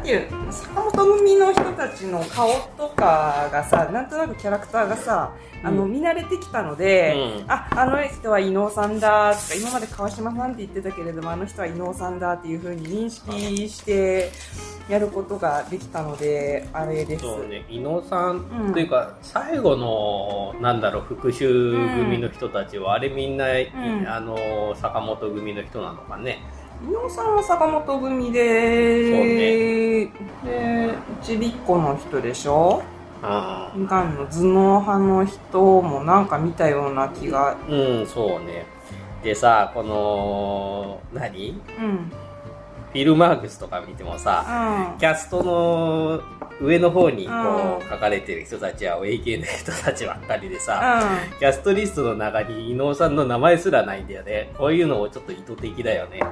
なんていう坂本組の人たちの顔とかがさなんとなくキャラクターがさあの、見慣れてきたので、うん。ああの人は伊能さんだとか今まで川島さんって言ってたけれどもあの人は伊能さんだっていうふうに認識してやることができたのであれです。ね、伊野さん、うん。というか、最後の、なんだろう、復讐組の人たちは、あれみんな、あの、坂本組の人なのかね。伊能さんは坂本組で、でちびっこの人でしょ？あがんの頭脳派の人もなんか見たような気が。うん、そうね。でさ、この、何？うん。フィルマークスとか見てもさ、キャストの上の方にこうん。う書かれてる人たちは AK の人たちばっかりでさ、キャストリストの中に伊能さんの名前すらないんだよね。こういうのもちょっと意図的だよね。うん。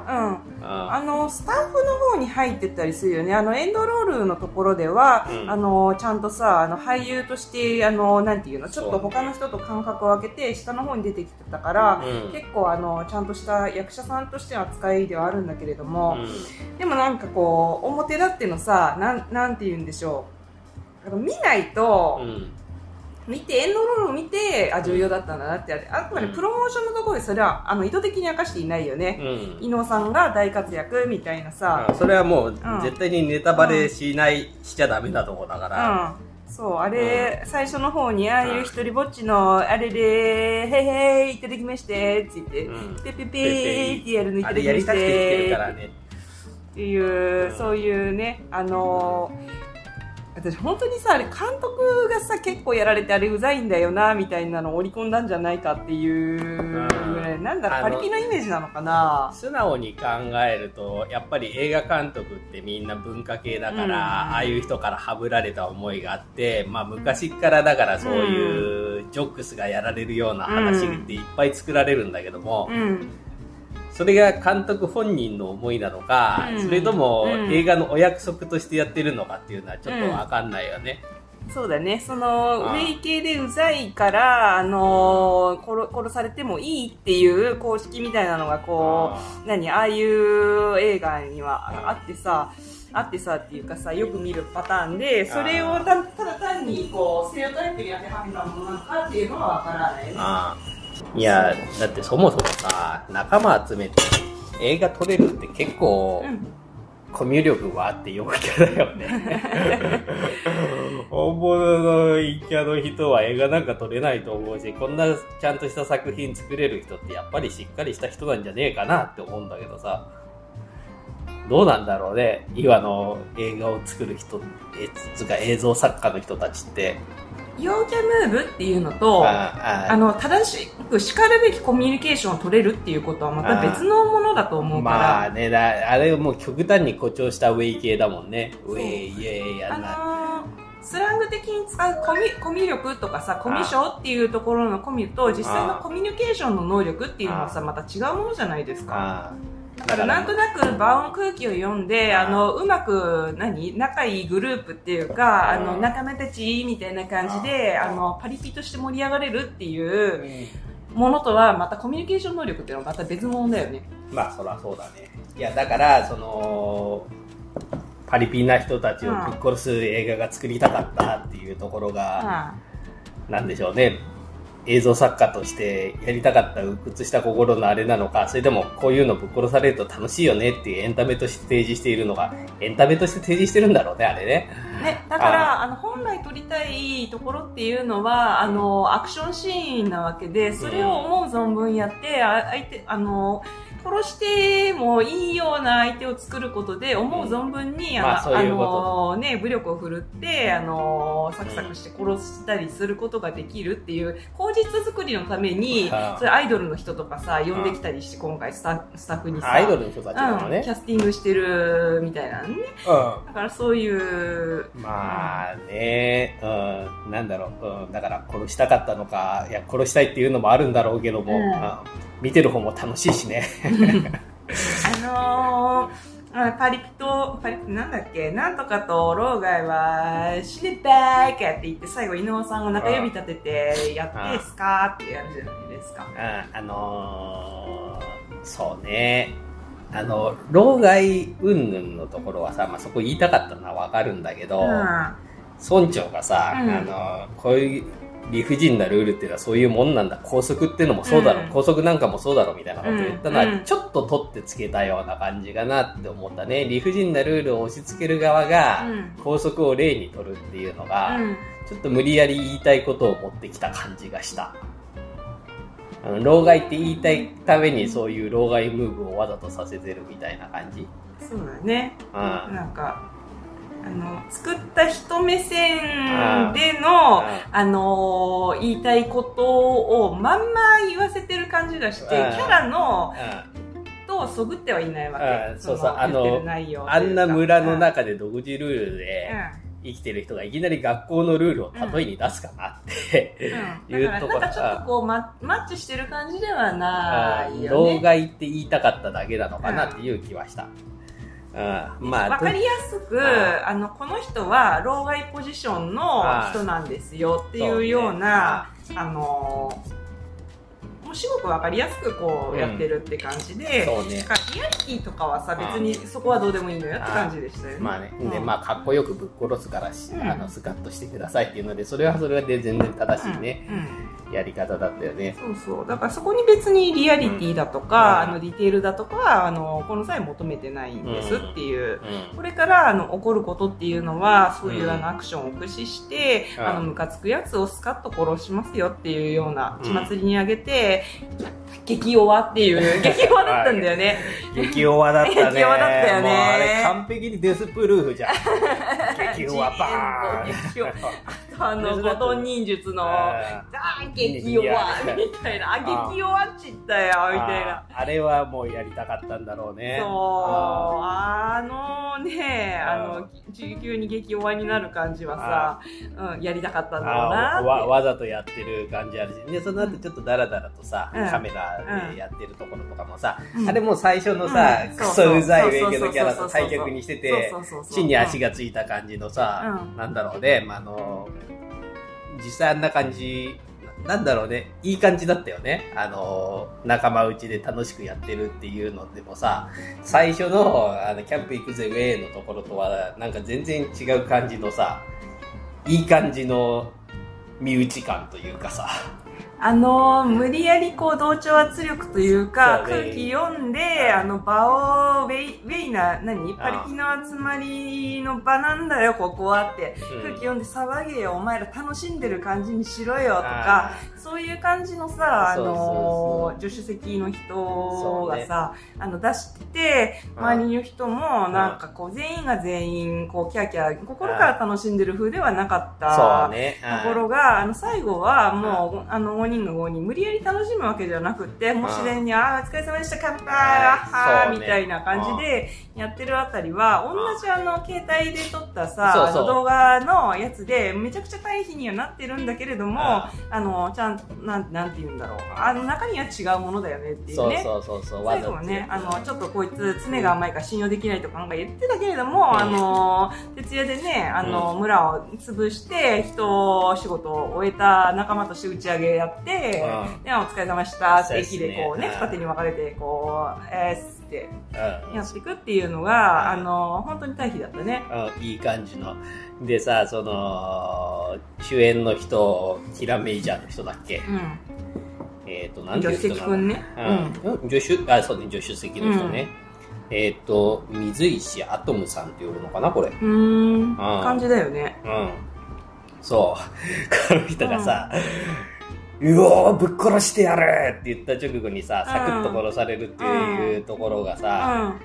ああのスタッフの方に入ってたりするよね。あのエンドロールのところでは、うん。あのちゃんとさあの俳優としてあのなんていうのちょっと他の人と感覚を空けて下の方に出てきてたから、うん。結構あのちゃんとした役者さんとしての扱いではあるんだけれども、うん。でもなんかこう表立ってのさなんなんて言うんでしょうあの見ないと、うん。見てエンドロールを見てあ重要だったんだなってあくまでプロモーションのところでそれはあの意図的に明かしていないよね、うん。伊野さんが大活躍みたいなさ、あそれはもうん。絶対にネタバレしない、しちゃダメなとこだから、うん、そうあれ、最初の方にああいう一人ぼっちのあれで「へいへいいただきまして」って言ってうん「ペペペー」ってやるのいたあだきまして来てるからてね。っていう、そういうねあの私本当にさあれ監督がさ結構やられてあれうざいんだよなみたいなのを織り込んだんじゃないかっていうぐらいなんだろうパリピのイメージなのかな。素直に考えるとやっぱり映画監督ってみんな文化系だから、うん。ああいう人からはぶられた思いがあって、まあ、昔からだからそういうジョックスがやられるような話っていっぱい作られるんだけども、うんそれが監督本人の思いなのか、うん。それともうん。映画のお約束としてやってるのかっていうのはちょっとわかんないよね。そうだね。その、ああウェイ系でうざいから、あのー殺、殺されてもいいっていう公式みたいなのが、こあう、何、ああいう映画にはあってさ、あってさっていうかさ、よく見るパターンで、それをたただ単に、こう、ステレオタイプに当てはめたものなのかっていうのはわからないね。いやだってそもそもさ仲間集めて映画撮れるって結構、うん。コミュ力はあって陽キャだよね。本物の陰キャの人は映画なんか撮れないと思うしこんなちゃんとした作品作れる人ってやっぱりしっかりした人なんじゃねえかなって思うんだけどさ。どうなんだろうね今の映画を作る人えつうか映像作家の人たちって陽キャムーブっていうのと、ああ。の、正しく叱るべきコミュニケーションを取れるっていうことはまた別のものだと思うから。まあねだあれもう極端に誇張したウェイ系だもんね。ウェイイェイやな。のースラング的に使うコミコミュ力とかさ、コミュ障っていうところのコミュと、実際のコミュニケーションの能力っていうのはさ、また違うものじゃないですか。あだからなんとなく場の空気を読んで、あの、うまく、何？仲いいグループっていうか、あの、仲間たちみたいな感じで、あの、パリピとして盛り上がれるっていうものとは、またコミュニケーション能力っていうのはまた別物だよね。まあそらそうだね。いやだからそのパリピな人たちをぶっ殺す映画が作りたかったっていうところが、うなんでしょうね映像作家としてやりたかった鬱屈した心のあれなのかそれでもこういうのぶっ殺されると楽しいよねっていうエンタメとして提示しているのがエンタメとして提示してるんだろうねあれね。ね、だから、あの、本来撮りたいところっていうのは、あの、アクションシーンなわけで、それを思う存分やって、相手、あの、殺してもいいような相手を作ることで、思う存分に、まあそういうこと。の、ね、武力を振るって、あの、サクサクして殺したりすることができるっていう、口実作りのためにあ、あ。それアイドルの人とかさ、呼んできたりして、今回スタスタッフにさ、アイドルの人たちなのうん、ねキ、ャスティングしてるみたいなのね。うん。だからそういう、まあね、うん、なんだろう、うん、だから殺したかったのか、いや、殺したいっていうのもあるんだろうけども、うん。うん見てる方も楽しいしね。あのー、あパリピと、パリピなんだっけ？なんとかと老害は、死ねばーかって言って、最後、伊能さんを中指立てて、やってすか？ーってやるじゃないですか。うんあのーそうね、あの、老害云々のところはさ、まあ、そこ言いたかったのはわかるんだけど、村長がさ、うん。あの、こういう理不尽なルールっていうのはそういうもんなんだ。校則っていうのもそうだろう。うん校則なんかもそうだろうみたいなこと言ったのは、うんちょっと取ってつけたような感じかなって思ったね。理不尽なルールを押し付ける側が、うん校則を例に取るっていうのが、うんちょっと無理やり言いたいことを持ってきた感じがした。あの老害って言いたいためにそういう老害ムーブをわざとさせてるみたいな感じ。そうだねうん。なんかあの作った人目線でのあのー言いたいことをまんま言わせてる感じがしてキうんャラのうんとそぐってはいないわけ。うんそうそう。あのあんな村のうん中で独自ルールで生きてる人がいきなり学校のルールを例えに出すかなって、うん。いうところ。だからなんかちょっとこうママッチしてる感じではないよ老ね害って言いたかっただけなのかなっていう気はした。うん、まあ、わかりやすく、ああの、この人は、老害ポジションの人なんですよっていうような、あのー、もうすごくわかりやすくこうやってるって感じで、そうね。なんかリアリティとかはさ、別にそこはどうでもいいのよって感じでしたよね。まあね、うん。で、まあ、かっこよくぶっ殺すからし、うん。あの、スカッとしてくださいっていうので、それはそれで全然正しいね、うん。うんやり方だったよね。そうそう。だからそこに別にリアリティだとか、うんあの、ディテールだとかは、あの、この際求めてないんですっていう。うん。これからあの起こることっていうのはそういううんあのアクションを駆使して、うんあのムカつくやつをスカッと殺しますよっていうようなうん血祭りにあげて、激弱っていう 激弱だったんだよね。激弱だったね。激弱だったよねあれ完璧にデスプルーフじゃん。激弱バーン。あの後藤忍術のー激弱。みたいな。あ激弱っちったよみたいな。ああれはもうやりたかったんだろうね。そう、あのね、あの、急に激弱になる感じはさ、うん、やりたかったんだろうなわわざとやってる感じあるし、で、その後ちょっとダラダラとさ、うん。カメラでやってるところとかもさ、うん。あれも最初のさ、うん。クソうざいウェイケのキャラと対逆にしてて地に足がついた感じのさ、うん。なんだろうね、まあ、あの、実際あんな感じ、なんだろうね、いい感じだったよね。あの、仲間内で楽しくやってるっていうのでもさ、最初の、あの、キャンプ行くぜウェイのところとは、なんか全然違う感じのさ、いい感じの身内感というかさ、あの無理やりこう同調圧力というか空気読んであの場をウェイウェイな何パリピの集まりの場なんだよここはって、うん。空気読んで騒げよお前ら楽しんでる感じにしろよとかそういう感じのさあのそ助手席の人がさ、あの出しててうん。周りの人もなんかこう全員が全員こうキャーキャー心から楽しんでる風ではなかった。ところが、あの、最後は、もう、あの、5人が5人、無理やり楽しむわけじゃなくって、もう自然に、ああ、お疲れ様でした、乾杯、あはーみたいな感じでやってるあたりは、同じあの、携帯で撮ったさ、動画のやつで、めちゃくちゃ対比にはなってるんだけれども、あの、ちゃん、なん、なんて言うんだろう。あの、中には違うものだよねっていうそうね。そうそうそう、最後はね、あの、ちょっとこいつ、常が甘いから信用できないとかなんか言ってたけれども、あの、徹夜でね、あの、村を潰して、人、仕事を終えた仲間として打ち上げやって、うん。で、お疲れ様でしたって駅でこうね、二手に分かれて、こう、えーってうん。やっていくっていうのが、あの、本当に対比だったね。うん、いい感じの。でさ、その、主演の人、キラメイジャーの人だっけ？うん。えっ、と、なんて助手いう人なの？席くんね。うん。うん助手、あ、そうね、助手席の人ね。えっ、と、水石アトムさんって呼ぶのかな、これ？うん。うーん。ん感じだよね。うん。そう。この人がさ、うおーぶっ殺してやるって言った直後にさ、サクッと殺されるっていうところがうさ、ん。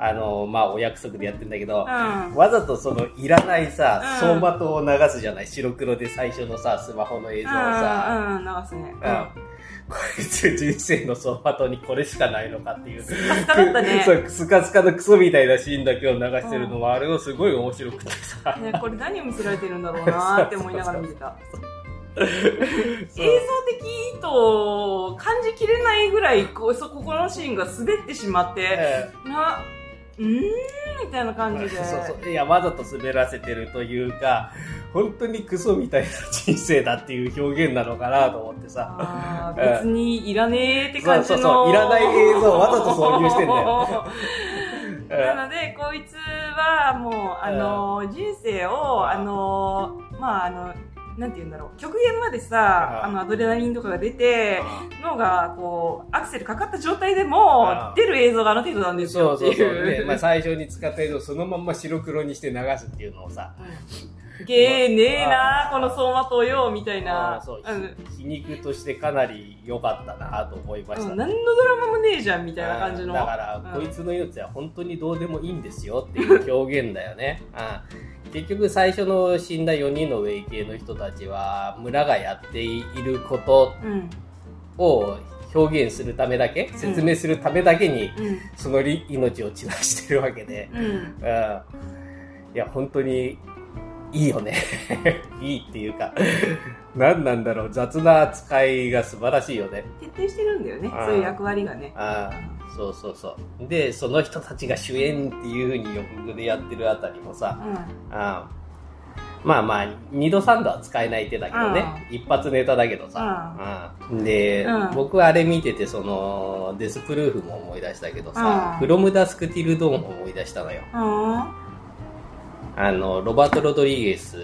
あの、まあ、お約束でやってんだけど、うん。わざとそのいらないさ、うん走馬灯を流すじゃない？白黒で最初のさ、スマホの映像をさ、うん、うん、流すね。うん。こいつ人生の走馬灯にこれしかないのかっていう。スカだったね そう、スカスカのクソみたいなシーンだけを流してるのは、あれをすごい面白くてさ。ね、これ何を見せられてるんだろうなって思いながら見てた。映像的意図を感じきれないぐらいこうそここのシーンが滑ってしまって、えなうーんみたいな感じで。そうそう。いや、わざと滑らせてるというか、本当にクソみたいな人生だっていう表現なのかなと思ってさ。別にいらねえって感じの。そうそうそういらない映像をわざと挿入してんだよ なので、こいつはもう、あの、人生を、あの、まあ、あの、なんて言うんだろう、極限までさ、うんあの、アドレナリンとかが出て、脳が、こう、アクセルかかった状態でうもん、出る映像があの程度なんですよってそう。そうそう。いう。で、まあ最初に使った映像をそのまんま白黒にして流すっていうのをさ、ゲーねえなこの走馬灯よ、みたいあなー。そううん皮肉としてかなり良かったなと思いましたうんね。何のドラマもねえじゃん、みたいな感じの。だから、うんこいつの命は本当にどうでもいいんですよっていう表現だよね。うん結局最初の死んだ4人のウェイ系の人たちは村がやっていることうん。を表現するためだけ説明するためだけにうん。そのり命を散らしてるわけで、うん。うん、いや本当にいいよね。いいっていうか何なんだろう。雑な扱いが素晴らしいよね。徹底してるんだよね、うんそういう役割がね。ああそうそうそう。でその人たちが主演っていうふうに予告でやってるあたりもさ、うん。ああまあまあ2度3度は使えない手だけどね、一発ネタだけどさ、うん。で、うん。僕はあれ見ててそのデスプルーフも思い出したけどさ「うん。フロムダスクティルドーン」も思い出したのよ。うん。あのロバート・ロドリゲス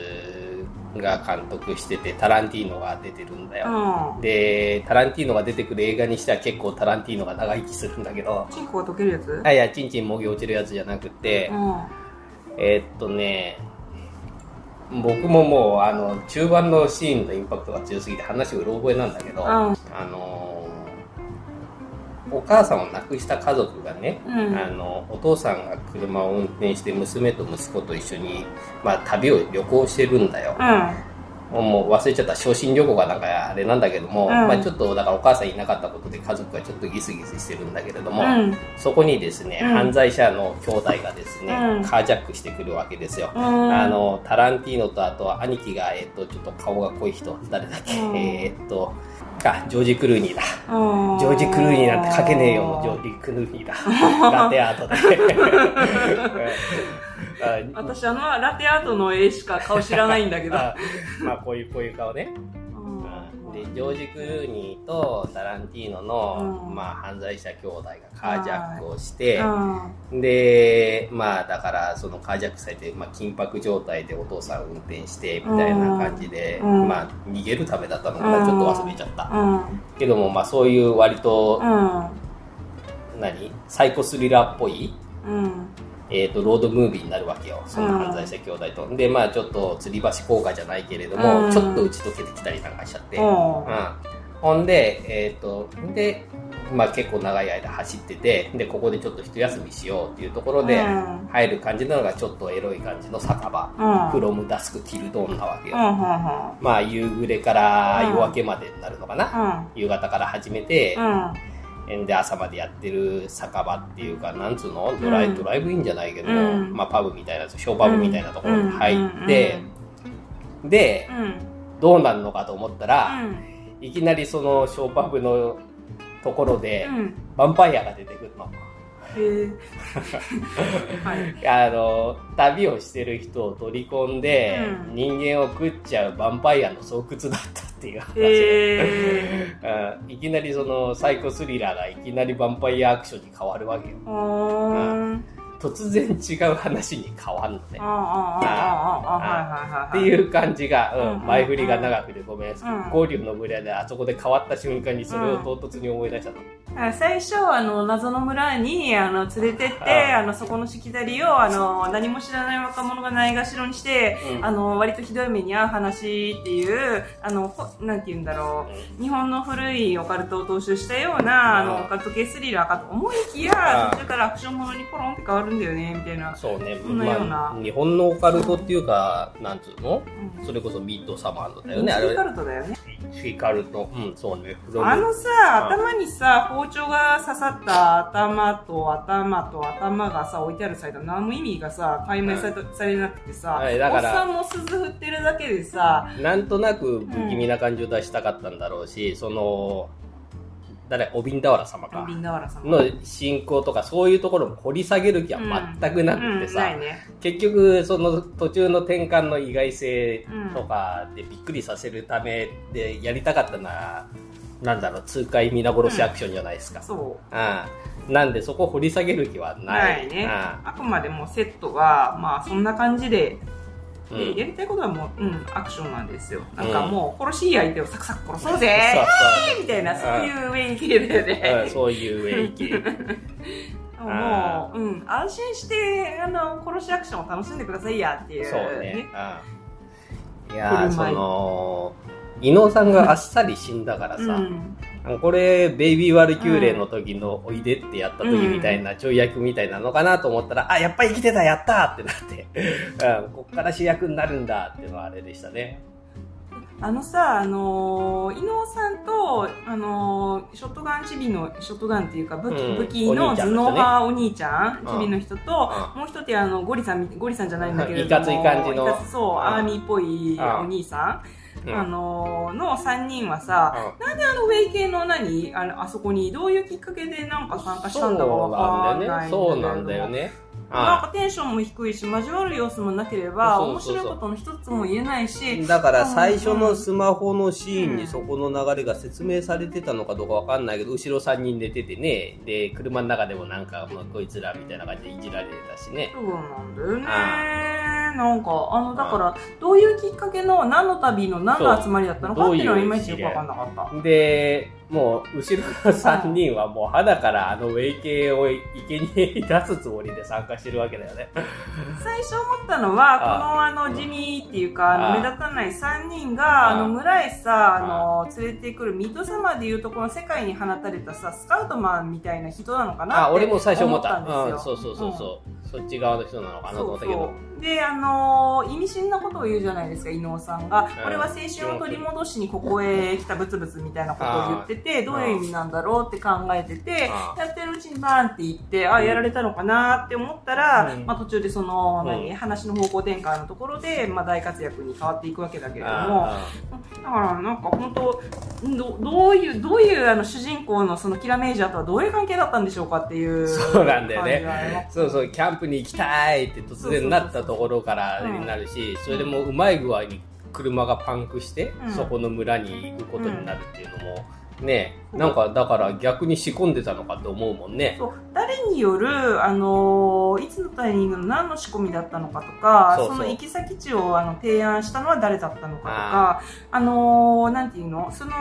が監督しててタランティーノが出てるんだよ、うん。でタランティーノが出てくる映画にしては結構タランティーノが長生きするんだけど。チンコが溶けるやつ？あいやチンチンもぎ落ちるやつじゃなくて、うん。えーっとね僕ももうあの中盤のシーンのインパクトが強すぎて話うろ覚えなんだけど、うん。あのお母さんを亡くした家族がね、うん。あのお父さんが車を運転して娘と息子と一緒に、まあ、旅を旅行してるんだよ、もう忘れちゃった昇進旅行がなんかあれなんだけども、うん。まあ、ちょっとだからお母さんいなかったことで家族がちょっとギスギスしてるんだけれども、うん。そこにですね、うん。犯罪者の兄弟がですね、うん。カージャックしてくるわけですよ。うん。あの、タランティーノとあと兄貴が、えっと、ちょっと顔が濃い人、誰だっけ、うん。えっと、あ、ジョージ・クルーニーだ。うん、ジョージ・クルーニーなんて書けねえよのジョージ・クルーニーだ。ラテアートで。あ 私、あの、ラテアートの絵しか顔知らないんだけど。あまあ、こういう、こういう顔ね。うんでジョージ・クルーニーとタランティーノの、うん。まあ、犯罪者兄弟がカージャックをして、うん。でまあだからそのカージャックされて、まあ、緊迫状態でお父さん運転してみたいな感じで、うん。まあ逃げるためだったのかな、うん。ちょっと忘れちゃった、うん。けどもまあそういう割と、うん。何？サイコスリラーっぽいうん。えー、とロードムービーになるわけよその犯罪者兄弟と、でまあちょっと吊り橋効果じゃないけれども、うんちょっと打ち解けてきたりなんかしちゃって、うんうんほんで、えっ、と、で、まあ結構長い間走ってて、で、ここでちょっと一休みしようっていうところで、うん入る感じなのがちょっとエロい感じの酒場、うんフロムダスクティルドーンなわけよ。うん。うん。まあ夕暮れから夜明けまでになるのかな、うん。夕方から始めて、うん。で、朝までやってる酒場っていうか、なんつうの？ドライ,、うんドライブインじゃないけど、うんまあパブみたいな、ショーパブみたいなところに入って、で、うん。どうなるのかと思ったら、うん。いきなりそのショーパブのところで、うん。ヴァンパイアが出てくるの。へえ。はい。あの、旅をしてる人を取り込んで、うん人間を食っちゃうヴァンパイアの巣窟だったっていう話。へえ。うんいきなりそのサイコスリラーがいきなりヴァンパイアアクションに変わるわけよ。うーん。突然違う話に変わんのね。っていう感じが、うんうん前振りが長くてごめん、ん合流の村であそこで変わった瞬間にそれを唐突に思い出したの。あ最初、あの、謎の村に、あの、連れてって、ああの、そこのしきたりを、あの、何も知らない若者がないがしろにして、うん。あの、割とひどい目に遭う話っていう、あの、ほなんて言うんだろう。日本の古いオカルトを踏襲したような、あの、うん。オカルト系スリラーかと思いきやあ、途中からアクションものにポロンって変わるんだよね、みたいな。そうね、そんなようなまあ、日本のオカルトっていうか、なんつうの？うんそれこそミッドサマーのだよね、あれミスティカ。ルトだよね。フィカルト。うん、そうね。あのさ、頭にさ、包丁が刺さった頭と頭と頭がさ、置いてあるサイト、何も意味がさ、解明され,、されなくてさ、はいだからおっさんも鈴振ってるだけでさ、なんとなく不気味な感じを出したかったんだろうし、その、誰、おびんだわら様か。ビ。ンダワラさんの信仰とかそういうところも掘り下げる気は全くなくてうんさ、ないね。結局その途中の転換の意外性とかでびっくりさせるためでやりたかったのは、なんだろう痛快皆殺しアクションじゃないですか、そああなんでそこ掘り下げる気はうない。ないね。ああくまでもセットはまあそんな感じであうん。でやりたいことはもう、うん、アクションなんですよ。なんかもう殺しい相手をサクサク殺そうぜそうみたいなそういうウェイ系だよそう、うんねそういう雰囲気。もう、うん、安心してあの殺しアクションを楽しんでくださいやっていうそうね。うん。いやーその、伊能さんがあっさり死んだからさ、うんこれ、ベイビーワルキューレの時のおいでってやった時みたいな、ちょい役みたいなのかなと思ったら、あ、やっぱり生きてた、やったーってなって、うん、こっから主役になるんだっていうのはあれでしたね。あのさ、あのー伊能さんと、あのーショットガンチビの、ショットガンっていうか武器,、うん武器の頭脳派お兄ちゃん、うんチビの人と、もう一人あの、ゴリさんみ、ゴリさんじゃないんだけれども、いかつい感じのそう、うん。アーミーっぽいうん。お兄さん、うん。あのーの3人はさ、なんであのウェイ系の何？あのあそこにどういうきっかけでなんか参加したんだかわかんないそうなんだよね。なんかテンションも低いし交わる様子もなければ面白いことの一つも言えないしだから最初のスマホのシーンにそこの流れが説明されてたのかどうかわかんないけど、後ろ3人寝ててね、で、車の中でもなんか、まあ、こいつらみたいな感じでいじられてたしね。そうなんだよね。なんかあのだからどういうきっかけの何の旅の何の集まりだったのかっていうのはいまいちよくわかんなかった。で、もう、後ろの3人はもう肌からあのウェイ系を生贄に出すつもりで参加してるわけだよね。最初思ったのはあこのあの地味っていうかあのあ目立たない3人がああの村へさあの連れてくるミッドサマーでいうとこの世界に放たれたさスカウトマンみたいな人なのかなあ、って俺も最初思った。んですよ。うん、そうそうそうそう、そっち側の人なのかなと思ったけど。そうそう。であのー意味深なことを言うじゃないですか伊能さんが、ん。これは青春を取り戻しにここへ来たブツブツみたいなことを言っててどういう意味なんだろうって考えててあやってるうちにバーンって言ってあやられたのかなって思ったら、うん。まあ、途中でその、うん。何話の方向転換のところで、まあ、大活躍に変わっていくわけだけれどもあだからなんか本当どどういうどういうあの主人公のそのキラメイジャーとはどういう関係だったんでしょうかっていうそうなんだよね。そうそう、キャンプに行きたいって突然なったところからになるし、それでもううまい具合に車がパンクして、うん。そこの村に行くことになるっていうのも、ね、なんかだから逆に仕込んでたのかと思うもんね。そうによる、あのーいつのタイミングの何の仕込みだったのかとかその行き先地をあの提案したのは誰だったのかとかあのーなんていうの？その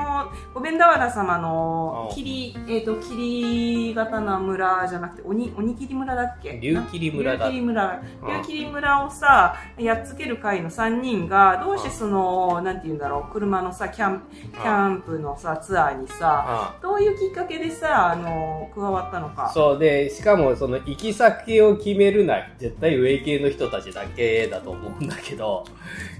ゴベンダワラ様のうん霧、えっと霧刀村じゃなくて鬼鬼霧村だっけ？竜霧村だ。竜霧村。うん竜霧村をさやっつける会の3人がどうしてそのなんていうんだろう？車のさキャンキャンプのさツアーにさあどういうきっかけでさ、あの、加わったのか。そうで、しかもその行き先を決めるな絶対ウェイ系の人たちだけだと思うんだけど、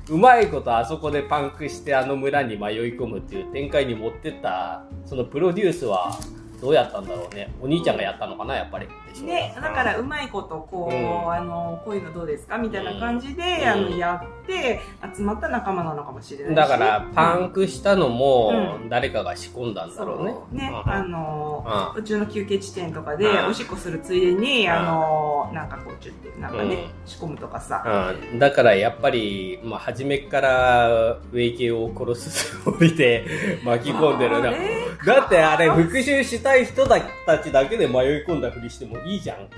うまいことあそこでパンクしてあの村に迷い込むっていう展開に持ってった、そのプロデュースはどうやったんだろうね。お兄ちゃんがやったのかな、やっぱり。でしょね、だからうまいこと、こう、うん。あの、こういうのどうですか？みたいな感じで、うん。あの、やって、集まった仲間なのかもしれないし。だから、パンクしたのもう誰かが仕込んだんだそろうね。うね、うん。あの、うん。途中の休憩地点とかで、うん。おしっこするついでに、うん。あの、なんかこう、ちゅって、なんかね、う仕込むとかさ。うん、だからやっぱり、まあ、初めっからウェイ系を殺すつもりで 巻き込んでるな。だってあれ復讐したい人たちだけで迷い込んだふりしてもいいじゃん。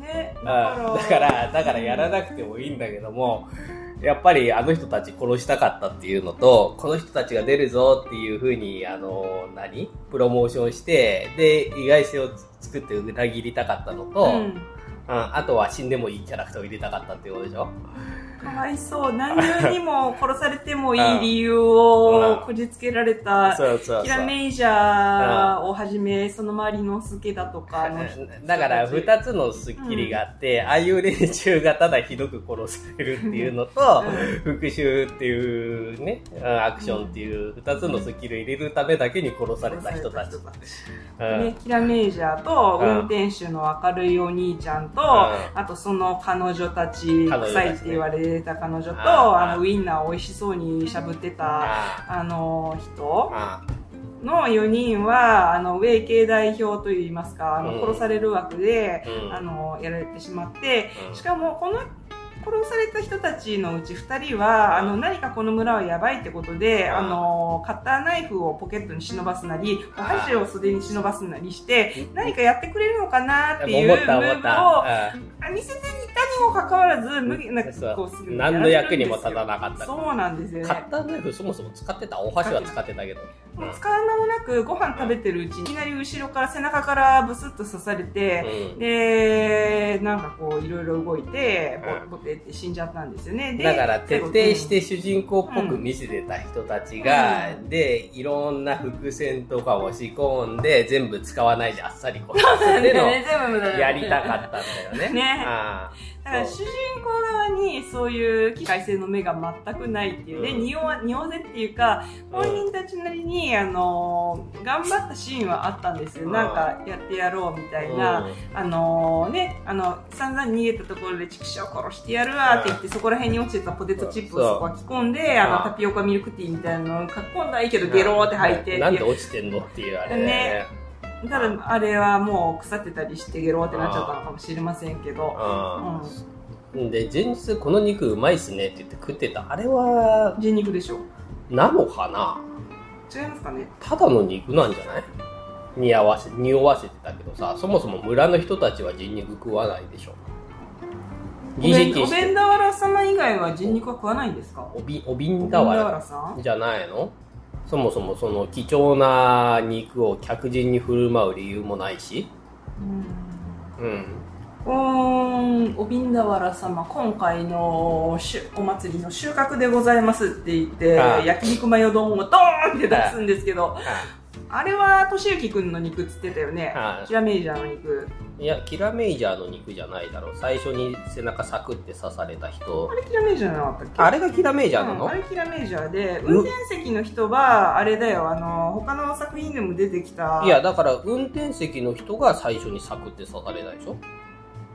ね、あだから、だからやらなくてもいいんだけども、やっぱりあの人たち殺したかったっていうのと、この人たちが出るぞっていうふうに、あの、何？プロモーションして、で、意外性を作って裏切りたかったのと、うん。うんあとは死んでもいいキャラクターを入れたかったっていうことでしょ？かわいそう。何重にも殺されてもいい理由をこじつけられた。キラメイジャーをはじめ、その周りのスケだとか だから二つのスッキリがあって、ああいう連中がただひどく殺されるっていうのと、復讐っていうね、うんアクションっていう二つのスキルを入れるためだけに殺された人たち。うん。ね、キラメイジャーとうん。運転手の明るいお兄ちゃんと、ん。あとその彼女たち、臭いって言われた彼女と、ああのウインナーを美味しそうにしゃぶってた、ああの人あの4人は、あの、ウェイ系代表といいますか、あの、うん。殺される枠で、うん。あの、やられてしまって、うん。しかも、この、殺された人たちのうち2人は、あの、何かこの村はやばいってことで、うんあの、カッターナイフをポケットに忍ばすなり、お箸を袖に忍ばすなりして、何かやってくれるのかなっていうムーブを見せていたにもかかわらず、無理なんかそうこう。すぐ何の役にも立たなかった。そうなんですよね。カッターナイフそもそも使ってた？お箸は使ってたけど。使う間もなくご飯食べてるうちにいきなり後ろから背中からブスッと刺されて、うん。で、なんかこういろいろ動いてうん、ボボテって死んじゃったんですよね。でだから徹底し、て主人公っぽくうん見せてた人たちが、うん。で、いろんな伏線とかを仕込んで、全部使わないであっさりこう、最での後ね。全部無駄だやりたかったんだよね。ね。あだから主人公側にそういう機械性の目が全くないっていうね、うん。匂わ匂わせっていうか、本人たちなりに、あのー頑張ったシーンはあったんですよ。うん。なんかやってやろうみたーいな。うん。あのね、あの、散々逃げたところで、畜生殺してやるわって言って、そこら辺に落ちてたポテトチップをそこは着込んで、あの、うんタピオカミルクティーみたいなのをかっこんだらいいけど、ゲローって吐いて、なんで落ちてんのっていうあれ。ねただ、あれはもう腐ってたりして、ゲローってなっちゃったのかもしれませんけど、うん。で、前日この肉うまいっすねって言って食ってた。あれは、人肉でしょ。なのかな？違いますかね。ただの肉なんじゃない？匂わせ、匂わせてたけどさ、そもそも村の人たちは人肉食わないでしょ。お儀式。弁お弁俵様以外は人肉は食わないんですか？おび、おびんだわさん？じゃないの？そもそもその貴重な肉を客人に振る舞う理由もないし。うん。うーん、おびんだわら様、今回のお祭りの収穫でございますって言って、焼肉マヨ丼をドーンって出すんですけど、ああれは、としゆきくんの肉っつってたよねあ。キラメイジャーの肉。いや、キラメイジャーの肉じゃないだろう。最初に背中サクって刺された人あ。れキラメイジャーなかったっけ？あれがキラメイジャーなの、うんあれキラメイジャーで、うん運転席の人は、あれだよ、あの、他の作品でも出てきた。いや、だから運転席の人が最初にサクって刺されたでしょ？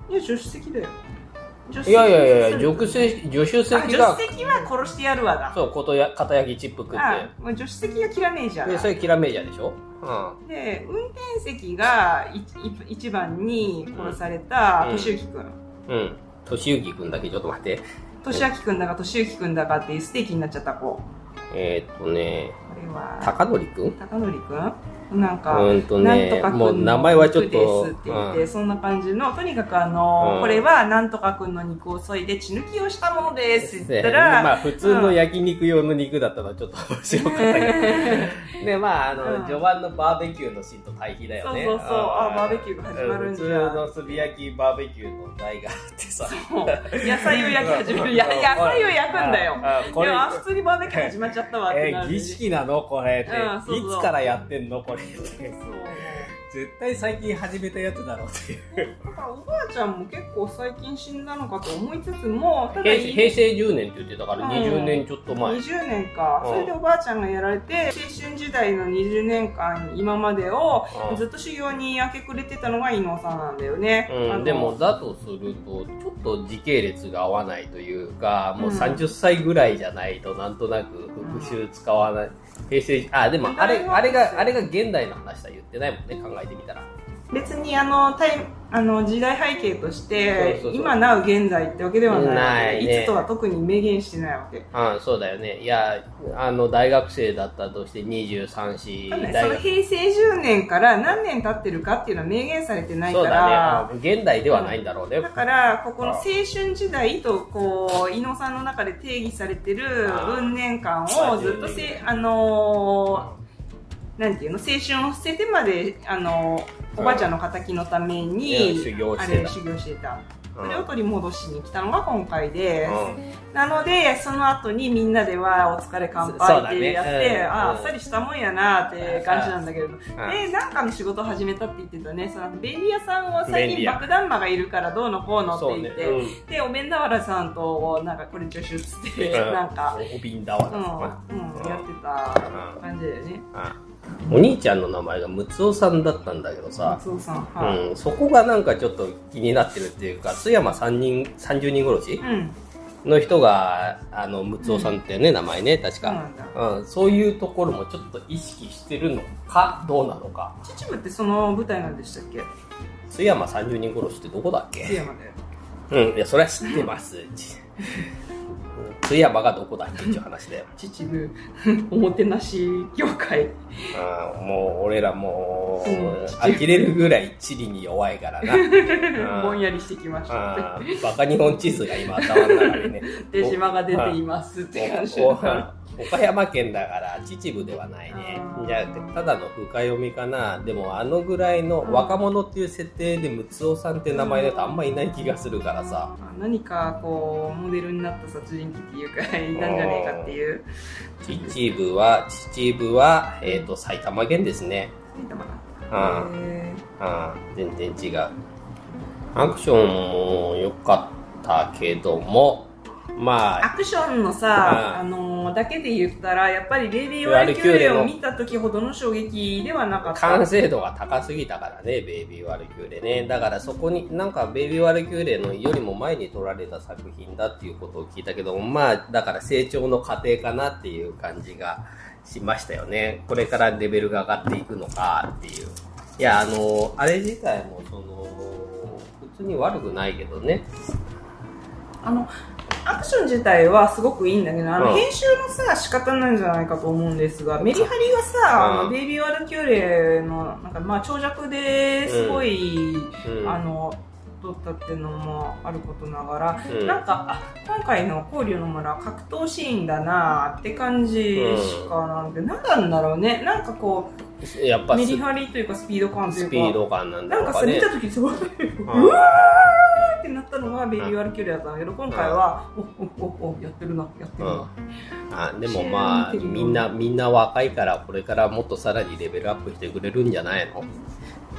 いや、助手席だよ。いやいやいやいや、助手席、助手あ助席が、手席は殺してやるわだ。そう、ことや、肩焼きチップ食っあもう助手席がキラメイジャーて。で、だそれキラメイジャーでしょ？うん。で運転席がいい一番に殺されたうん俊之くんうん。としゆきくんだけちょっと待って。俊明くんだか俊之くんだかっていうステーキになっちゃった子こえーっとね、れは高則くん高則くんなんか、うんとなんねとかくんのもう名前はちょっと肉ですって言って、うん。そんな感じのとにかくあの、うん。これはなんとかくんの肉を削いで血抜きをしたものですって言ったら、まあ普通の焼肉用の肉だったのはちょっと面白かったけど。で、まああの、うん。序盤のバーベキューのシーンと対比だよね。そうそうそう。あバーベキューが始まるんじゃ普通の炭焼きバーベキューの台があってさ。野菜を焼き始める。や野菜を焼くんだよ。これ普通にバーベキュー始まっちゃったわってえ儀式なのこれって、いつからやってん。のこれって。そう絶対最近始めたやつだろうっていう。だからおばあちゃんも結構最近死んだのかと思いつつも、ただ平成平成10年って言ってたからうん20年ちょっと前。20年か、うんそれでおばあちゃんがやられて、青春時代の20年間、今までをうんずっと修行に明け暮れてたのが伊野さんなんだよね。うん、でも、だとすると、ちょっと時系列が合わないというか、もううん30歳ぐらいじゃないと、なんとなく復習使わない。平成、あ、でも、あれ、あれが、あれが現代の話とは言ってないもんね、考えてみたら。別にあのタイあの時代背景として今なう現在ってわけではないねいつとは特に明言してないわけ。うん、そうだよね。いや、あの、大学生だったとして23、4、ただねその平成10年から何年経ってるかっていうのは明言されてないかそうら、だね。現代ではないんだろうね。だから、ここの青春時代と、こう、伊野さんの中で定義されてる運年間をずっとせ、あのーなんていうの、青春を捨ててまで、あのーおばあちゃんの敵のためうん。に、修行あれ、修行してた。それをうん取り戻しに来たのが今回で。す。なので、その後にみんなではお疲れ乾杯ってやって、うん。ああっさりしたもんやなって感じなんだけど、ん。で、なんかの仕事始めたって言ってたね、その便利屋さんを最近爆弾魔がいるからどうのこうのって言って、。うん。で、お弁俵さんと、なんかこれ助手っつって、うん。なんか、お瓶だわうん、うん、やってた感じだよね。お兄ちゃんの名前がムツオさんだったんだけどさ、はい。うん、そこがなんかちょっと気になってるっていうか、津山3人、30人殺しうん。の人が、あの、ムツオさんっていうね、名前ね、確か。うん、そういうところもちょっと意識してるのか、どうなのか。秩父ってその舞台なんでしたっけ？津山30人殺しってどこだっけ？津山でうん、いや、それは知ってます。津山がどこだっけっていう話だよ。秩父 おもてなし業界あーもう、俺らもう、うん呆れるぐらい地理に弱いからな。ぼんやりしてきましたバカ日本地図が今頭の中にね。で島が出ていますって感じ岡山県だから秩父ではないねじゃあ、ただの深読みかな。でも、あのぐらいの若者っていう設定で、ムツオさんって名前だとあんまいない気がするからさ。何かこうモデルになった殺人鬼っていうかいたんじゃねえかっていう秩父は、秩父は、えっ、と、埼玉県ですね。埼玉ああ全然違う。アクションも良かったけども、まあ、ーアクションのさ、うんあのーだけで言ったらやっぱりベイビー・ワルキューレを見た時ほどの衝撃ではなかった完成度が高すぎたからね、ベイビー・ワルキューレね。だからそこに、なんかベイビー・ワルキューレのよりも前に撮られた作品だっていうことを聞いたけど、まあ、だから成長の過程かなっていう感じがしましたよね。これからレベルが上がっていくのかっていう。いや、あの、あれ自体も、その、普通に悪くないけどね。あのアクション自体はすごくいいんだけど、あの、うん。編集のさ、仕方なんじゃないかと思うんですが、メリハリがさ、あうん。のベイビー・ワルキューレの、なんかまあ長尺ですごい、うん。あの、撮ったっていうのもあることながら、うん。なんか、あ、今回の交流の村格闘シーンだなって感じしかなん。で、なんなんだろうね。なんかこう、やっぱスメリハリというかスピード感というか、スピード感なんだなんかさ、見。た時すごい、ううんわーってなったのがベイビー・ワルキューレだ。ったんだけど、今回は、お、お、お、お、やってるな、やってるな。あでもまあみんなみんな若いからこれからもっとさらにレベルアップしてくれるんじゃないの？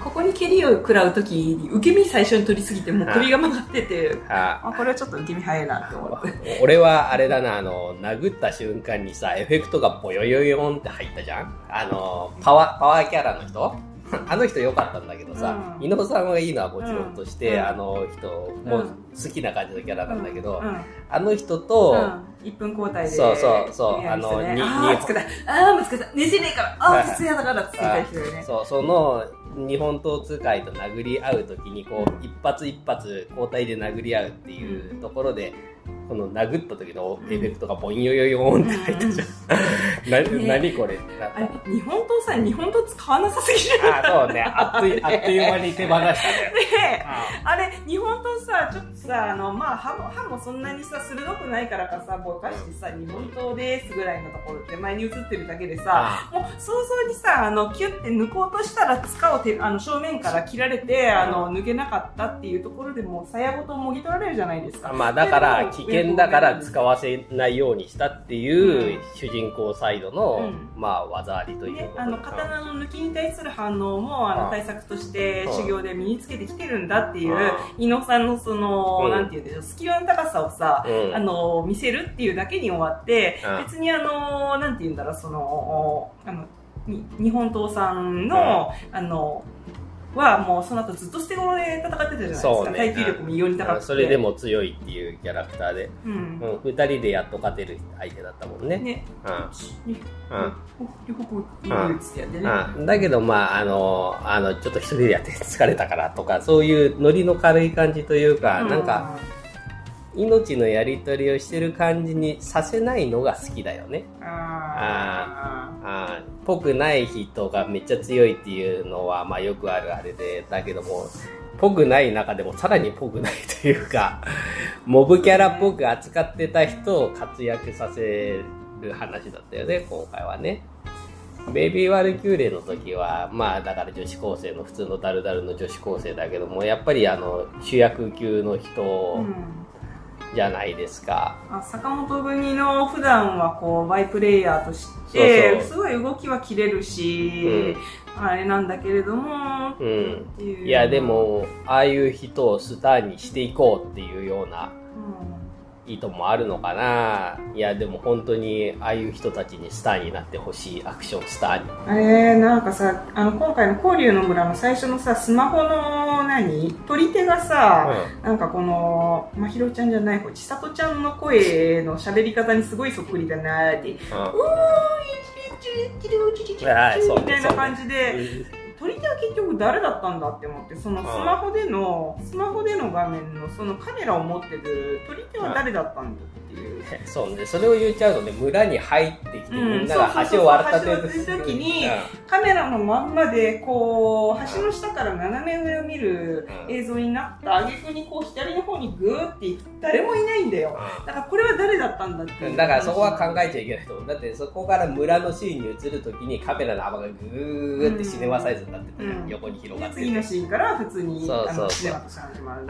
ここに蹴りを食らう時に、受け身最初に取りすぎて、もう首が曲がってて、ああ、これはちょっと受け身早いなって思って。俺はあれだなあの殴った瞬間にさエフェクトがボヨヨヨンって入ったじゃん？あのパワーパワーキャラの人？あの人良かったんだけどさ、うん伊野尾さんがいいのはもちろんとして、うんあの人も好きな感じのキャラなんだけど、うんあの人と、うん、1分交代で。そうそうそうあのにあにー、つけた。あー、ぶつけた。ねじねえから。あはいー、普通やだから、つけた人よね。そう、その日本刀使いと殴り合うときに、こう、一発一発交代で殴り合うっていうところで、この殴った時のエフェクトがボンヨヨヨーンって入ったじゃん。な、ね何これ？あれ、日本刀さ、日本刀使わなさすぎる。あ、そうね。あっという、あっという間に手放したね。で、ああれ、日本刀さ、ちょっとさ、あの、まあ、歯も、歯もそんなにさ、鋭くないからかさ、ぼかしてさ、日本刀ですぐらいのところって前に映ってるだけでさ、もう想像にさ、あの、キュッて抜こうとしたら、塚をてあの正面から切られて、あの、抜けなかったっていうところでもう、鞘ごともぎ取られるじゃないですか。まあだから危険だから使わせないようにしたっていう主人公サイドの、うまあ技ありというあの刀の抜きに対する反応もあのあ対策としてうん。修行で身につけてきてるんだっていうあ伊野さんのその、うん。なんていうんでしょうスキルの高さをさ、うん。あの見せるっていうだけに終わってうん。別にあのなんていうんだろうそのあのに日本刀さんの、あのはもうその後ずっと捨て頃で戦ってたじゃないですか、ね。耐久力も異様に高くて。それでも強いっていうキャラクターで、うん。うん、二人でやっと勝てる相手だったもんね。ね。うん。だけどまああのあのちょっと一人でやって疲れたからとかそういうノリの軽い感じというか、なんか命のやり取りをしてる感じにさせないのが好きだよね。ああーぽくない人がめっちゃ強いっていうのは、まあよくあるあれで、だけども、ぽくない中でもさらにぽくないというか、モブキャラっぽく扱ってた人を活躍させる話だったよね、今回はね。ベイビー・ワルキューレの時は、まあだから女子高生の普通のダルダルの女子高生だけども、やっぱりあの主役級のー人うんじゃないですか。あ坂本組の普段はこうバイプレイヤーとしてすごい動きは切れるし、あれなんだけれども、うん。っていう。いやで、も、ああいう人をスターにしていこうっていうような、うん意図もあるのかな。いやでも本当にああいう人たちにスターになってほしいアクションスターに。あれなんかさあの今回の「交流の村」の最初のさスマホの何？取り手がさ、なんかこのまひろちゃんじゃない方千里ちゃんの声の喋り方にすごいそっくりだなーって「うーいチリチリチリチリチリ」みたいな感じで。取り手は結局誰だったんだって思ってそのスマホでのスマホでの画面のそのカメラを持ってる取り手は誰だったんだってそうね。それを言っちゃうとね村に入ってきて、みんなが橋を割ったてる時に、カメラのまんまでこう橋の下から斜め上を見る映像になった挙句にこう左の方にグーって誰もいないんだよ、だからこれは誰だったんだってだからそこは考えちゃいけないとだってそこから村のシーンに映る時にカメラの幅がグーってシネマサイズになってて、うん、横に広がって次のシーンから普通にそうそうシネマとして始まる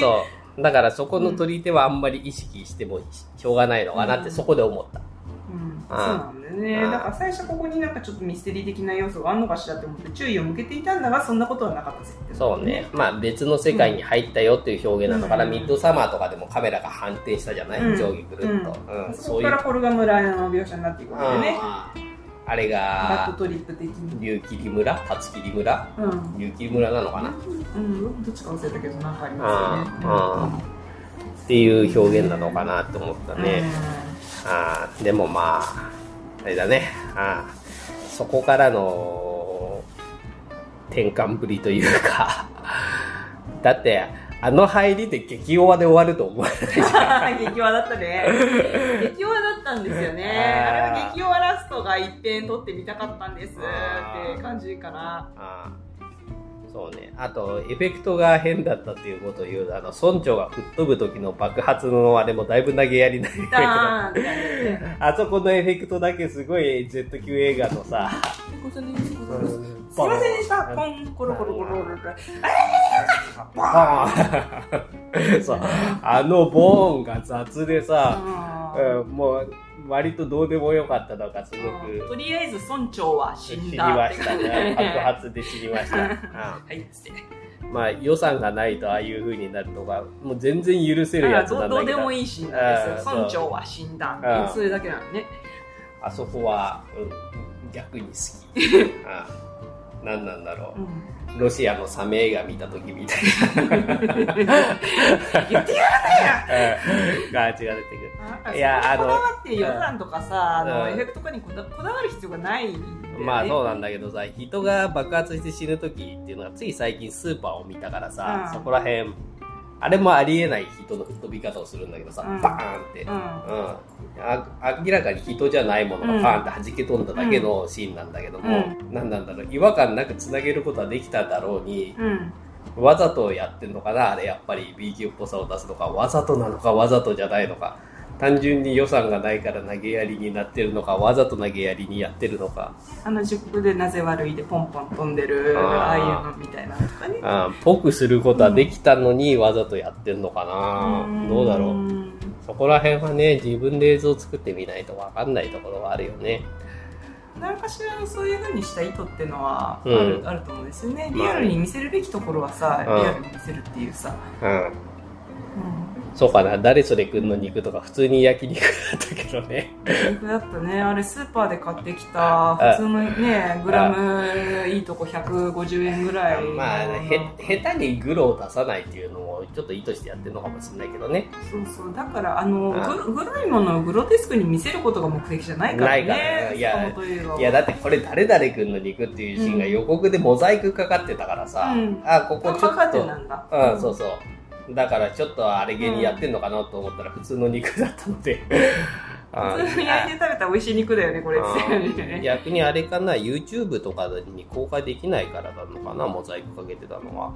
そうだからそこの取り手はあんまり意識してもしょうがないのかなってそこで思った、うん、そうなんだよね。だから最初ここになんかちょっとミステリー的な要素があるのかしらって思って注意を向けていたんだがそんなことはなかったですそうね。まあ別の世界に入ったよっていう表現なのかな、うん、ミッドサマーとかでもカメラが反転したじゃない、うん、上下ぐるっと、うん。そこからコルガ村の描写になっていくわけでね、あれが、バックトリップ的に？竜切村辰切村、うん、竜切村なのかな、うん、どっちか忘れたけど、なんかありますよね。っていう表現なのかなと思ったね。あでもまあ、あれだね。あそこからの転換ぶりというかだって、あの入りで激弱で終わると思わない？激弱だったね。激弱だったんですよね。あれは激弱ラストが一点取ってみたかったんですって感じかな。そうね。あと、エフェクトが変だったっていうことを言うあの、村長が吹っ飛ぶ時の爆発のあれもだいぶ投げやりない。あそこのエフェクトだけすごい Z 級映画のさ、すいませんでした。コン、コロコロコロコロ。あそう。あのボーンが雑でさ、うん、もう、割とどうでもよかったのか、すごく。とりあえず村長は死んだ。死にましたね。爆発で死にました。はい。まあ予算がないとああいう風になるのが、もう全然許せるやつなんだけど。どうでもいいシーンなんですよ。村長は死んだ。それだけなのね。あそこは、うん、逆に好き。ああ何なんだろう、うん、ロシアのサメ映画見た時みたいな。言ってやらな が出てくる。いやあのこだわって予算とかさあの、エフェクトとかにこだこだわる必要がない、ね、まあそうなんだけどさ人が爆発して死ぬ時っていうのはつい最近スーパーを見たからさ、うん、そこら辺あれもありえない人の吹っ飛び方をするんだけどさ、うん、バーンって、うん、うん、明らかに人じゃないものがバーンって弾け飛んだだけのシーンなんだけども、うん、何なんだろう。違和感なくつなげることはできただろうに、うん、わざとやってんのかなあれやっぱり。B 級っぽさを出すのかわざとなのかわざとじゃないのか単純に予算がないから投げやりになってるのかわざと投げやりにやってるのか。あの塾でなぜ悪いでポンポン飛んでるああいうのみたいな。とかねあぽくすることはできたのに、わざとやってんのかな、うどうだろう。そこら辺はね自分で映像作ってみないと分かんないところはあるよね。何かしらのそういうふうにした意図っていうのはあるうん、あると思うんですよね。リアルに見せるべきところはさ、リアルに見せるっていうさ、うん、うんそうかな、誰それくんの肉とか普通に焼肉だったけどね。肉だったね。あれスーパーで買ってきた、普通のね、グラムいいとこ150円ぐらい。まあ、へ、下手にグロを出さないっていうのもちょっと意図してやってるのかもしれないけどね。そうそう。だから、あの、ググロいものをグロテスクに見せることが目的じゃないからね。ないかや、いや、だってこれ誰々くんの肉っていうシーンが予告でモザイクかかってたからさ、うん、あ、ここちょっと。かかってなんだ。うん、そうそう。だからちょっとあれ芸にやってんのかなと思ったら普通の肉だったので。普通に焼いて食べた美味しい肉だよねこれ。って 逆にあれかな YouTube とかに公開できないからなのかなモザイクかけてたのは。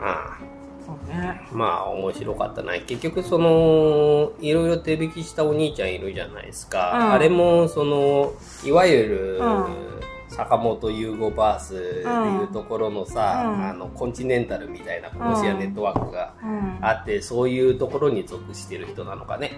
あそうね。まあ面白かったな。結局そのいろいろ手引きしたお兄ちゃんいるじゃないですか、うん、あれもそのいわゆる、うん坂本優吾バースっていうところのさ、うん、あのコンチネンタルみたいなロシアネットワークがあって、うん、そういうところに属してる人なのかね。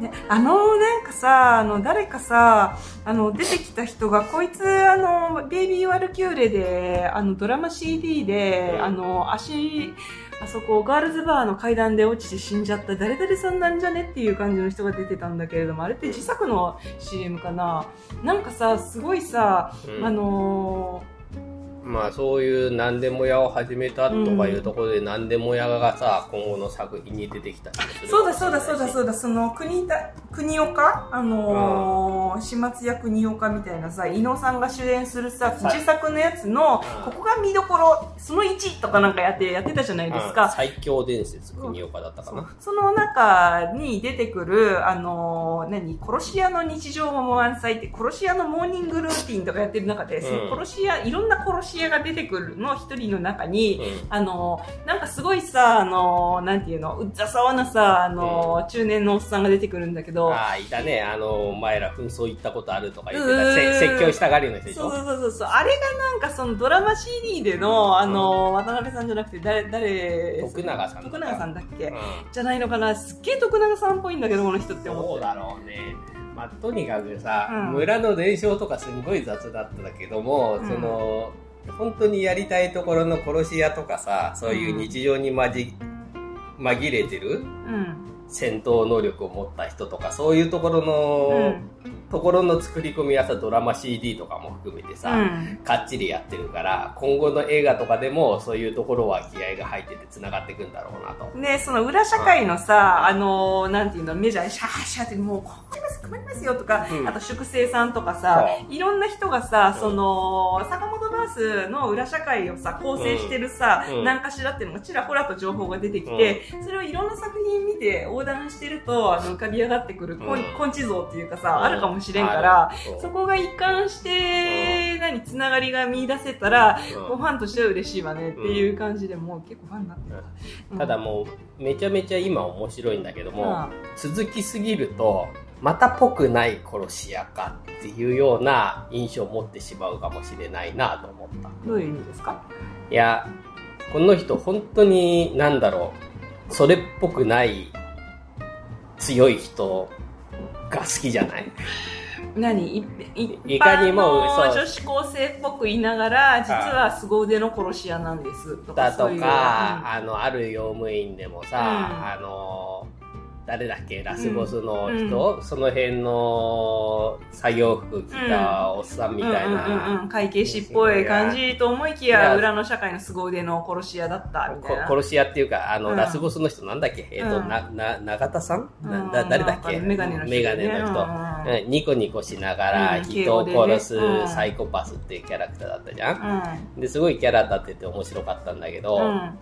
ね、あの、なんかさ、あの、誰かさ、あの、出てきた人が、こいつ、あの、ベイビー・ワルキューレで、あの、ドラマ CD で、うん。あの、足、あそこ、ガールズバーの階段で落ちて死んじゃった誰々さんなんじゃねっていう感じの人が出てたんだけれども、あれって自作の CM かな？なんかさ、すごいさ、うん。あのまあそういう何でも屋を始めたとかいうところで何でも屋がさ、今後の作品に出てきたりするそうだそうだそうだそうだ、その国だ、国岡？あのー、始末屋国岡みたいなさ、伊野さんが主演するさ、はい。自作のやつの、うん。ここが見どころ、その1とかなんかやって、やってたじゃないですうん。か。最強伝説国岡だったかな。その中に出てくる、あのー何、殺し屋の日常も満載って、殺し屋のモーニングルーティンとかやってる中で、その殺し屋、いろんな殺し屋が出てくるの一人の中に、うん。あの、なんかすごいさ、あの、なんていうの、うっざさわなさ、あの、中年のおっさんが出てくるんだけど、ああ、いたね。あの、お前ら紛争行ったことあるとか言ってた。せ説教したがりの人でしょ？そうそうそうそう、あれがなんかそのドラマ CD での、あの、渡辺さんじゃなくて、誰、誰、徳永さん徳永さんだっけ、うん。じゃないのかな、すっげえ徳永さんっぽいんだけど、この人って思って。そうだろうね。まあ、とにかくさ、うん。村の伝承とかすんごい雑だったけども、うん。その、本当にやりたいところの殺し屋とかさ、そういう日常にまじ、紛れてるうん。戦闘能力を持った人とか、そういうところうの、ん。ところの作り込みはさ、ドラマ CD とかも含めてさ、うん。かっちりやってるから、今後の映画とかでもそういうところは気合が入ってて繋がっていくんだろうなと。で、その裏社会のさ、あの、なんていうの、メジャーでシャーシャーってもう、困ります、困りますよとか、うん。あと粛清さんとかさ、そいろんな人がさ、うん。その、坂本バースの裏社会をさ、構成してるさ、うん。何かしらっていうのがちらほらと情報が出てきて、それをいろんな作品見て横断してると、あの、浮かび上がってくる根うん。根地像っていうかさ、うん。あるかもしれんから、そこが一貫して、何、つながりが見出せたら、ファンとしては嬉しいわねっていう感じで、もう結構ファンになってる。うん。ただもう、めちゃめちゃ今面白いんだけども、まあ続きすぎると、またぽくない殺し屋かっていうような印象を持ってしまうかもしれないなと思った。どういう意味ですか？いや、この人本当に、なんだろう、それっぽくない強い人が好きじゃない？何？いいいかにも女子高生っぽく言いながら、実は凄腕の殺し屋なんですとかだとか、あの、ある用務員でもさ、うん。あの、誰だっけ、ラスボスの人、その辺の作業服着たおっさんみうんたいな、うんうんうん、会計士っぽい感じと思いきいやや、裏の社会の凄腕の殺し屋だったみたいな。こ殺し屋っていうか、あの、うん。ラスボスの人なんだっけ？えっ、と、うん。な、な、永田さん、なうん。だ誰だっけ？メガネの人ね。の人。うん。うん。うんニコニコしながらうん。人を殺すサイコパスっていうキャラクターだったじゃん、うん。で、すごいキャラ立ってて面白かったんだけど、うん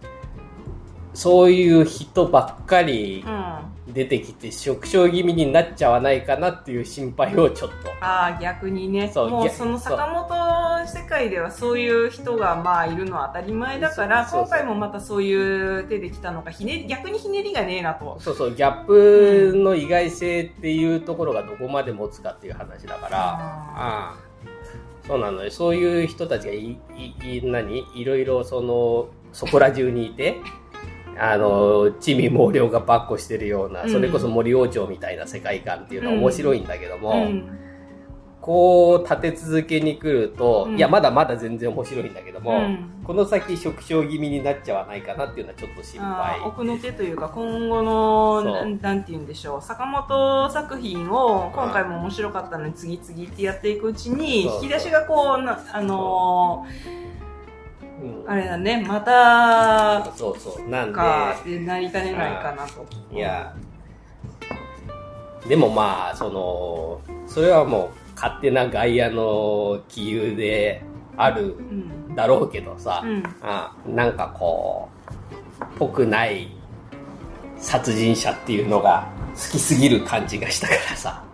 そういう人ばっかりうん出てきて、縮小気味になっちゃわないかなっていう心配をちょっと。ああ、逆にね。そう逆もうその坂本世界ではそういう人がまあいるのは当たり前だから、今回もまたそういう手できたのか、ひねり、逆にひねりがねえなと。そうそう、ギャップの意外性っていうところがどこまで持つかっていう話だから、ああそうなのよ。そういう人たちがい、い、い何？いろいろその、そこら中にいて、あの、地味猛量がばっこしてるような、うん。それこそ森王朝みたいな世界観っていうのは面白いんだけども、うん。こう立て続けに来ると、うん。いや、まだまだ全然面白いんだけども、うん。この先縮小気味になっちゃわないかなっていうのはちょっと心配。奥の手というか今後のなんなんて言うんでしょう。坂本作品を今回も面白かったのに次々ってやっていくうちに引き出しがこうなあのうんーあれだね。またそうそう。なんで、かってなりかねないかなと。いや、でもまあ、その、それはもう勝手な外野の気流であるうん。だろうけどさ、うん。あなんかこう、ぽくない殺人者っていうのが好きすぎる感じがしたからさ。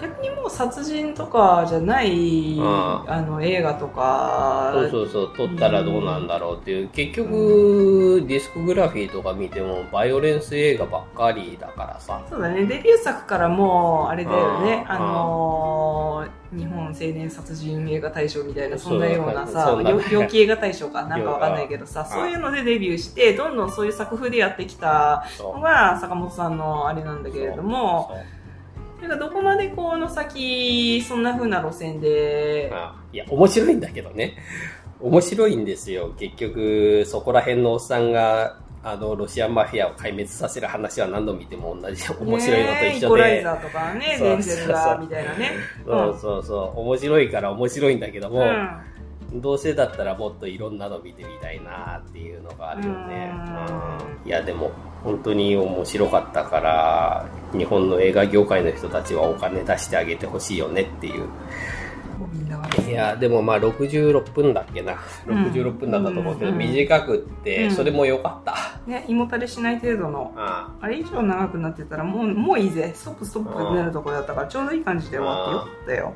逆にも構殺人とかじゃない、ん。あの映画とかそうそうそう、撮ったらどうなんだろうっていう。結局、ディスコグラフィーとか見ても、バイオレンス映画ばっかりだからさ。そうだね。デビュー作からもうあれだよね。うん。あのー日本青年殺人映画大賞みたいなそんなようなさそんなね。猟奇映画大賞か なんかわかんないけどさうん。そういうのでデビューしてどんどんそういう作風でやってきたのが坂本さんのあれなんだけれどもそう。それがどこまでこの先そんな風な路線でいや、面白いんだけどね。面白いんですよ。結局、そこら辺のおっさんが、あの、ロシアマフィアを壊滅させる話は何度見ても同じ、面白いのと一緒で。コライザーとかねそうデンゼルがみたいなねそうそうそう。面白いから面白いんだけども、うんどうせだったらもっといろんなの見てみたいなっていうのがあるよね。いや、でも、本当に面白かったから、日本の映画業界の人たちはお金出してあげてほしいよねっていう。いや、でもまあ66分だっけな。うん66分だったと思うけど、うん短くって、うんそれも良かった。ね胃もたれしない程度のああれ以上長くなってたらもうもういいぜ。ストップストップってなるところだったからちょうどいい感じで終わってよかったよ。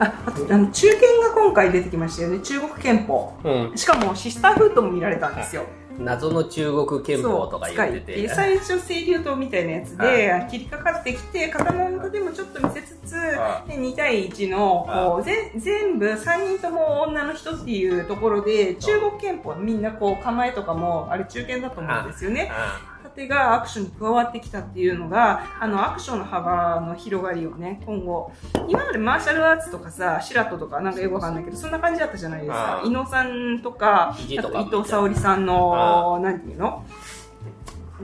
ああとあの中堅が今回出てきましたよね。中国憲法。うん。しかもシスターフードも見られたんですよ謎の中国憲法とか言ってて。最初清流島みたいなやつで切りかかってきて刀のでもちょっと見せつつあで2対1のこうぜ全部3人とも女の人っていうところで中国憲法みんなこう構えとかもあれ中堅だと思うんですよねあ盾がアクションに加わってきたっていうのがあのアクションの幅の広がりをね今後今までマーシャルアーツとかさシラットとかなんかよくわかんないけどそんな感じだったじゃないですか。あ伊野さんとかあと伊藤沙織さんのなんていうの？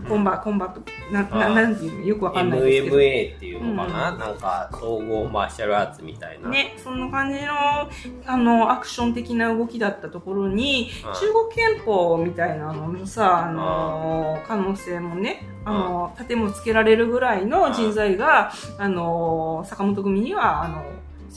コンバコンバななあなんていうの？よくわかんないですけど。MMA っていうのかな、なんか総合マーシャルアーツみたいな。ね、そんな感じのあのアクション的な動きだったところにうん中国憲法みたいなののさあの可能性もねあの盾もつけられるぐらいの人材があの坂本組にはあの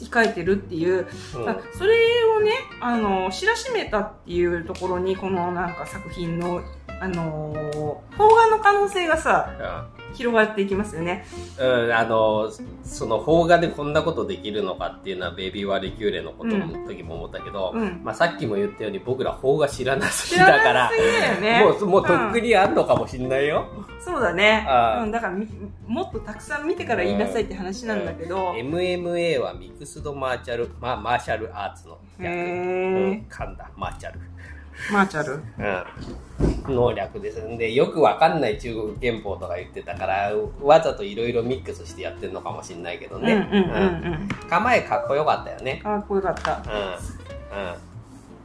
控えてるっていう、うん。あそれをねあの知らしめたっていうところにこのなんか作品のあの邦画の可能性がさ広がっていきますよね。うん、あの、その邦画でこんなことできるのかっていうのはベイビーわるきゅーれのことの時も思ったけど、うんまあさっきも言ったように僕ら邦画知らなすぎだからね。もう、もうとっくんにあんのかもしんないよ。そうだねうん、だからみもっとたくさん見てから言いなさいって話なんだけど。へ MMA は mixed martial、まあ、 martial arts の略。うんー。噛んだ、マーチャル。マーチャル？うん。の略です。んで、よくわかんない中国拳法とか言ってたから、わざといろいろミックスしてやってるのかもしんないけどうんうんね。うんうん。構えかっこよかったよね。かっこよかった。うん。うん。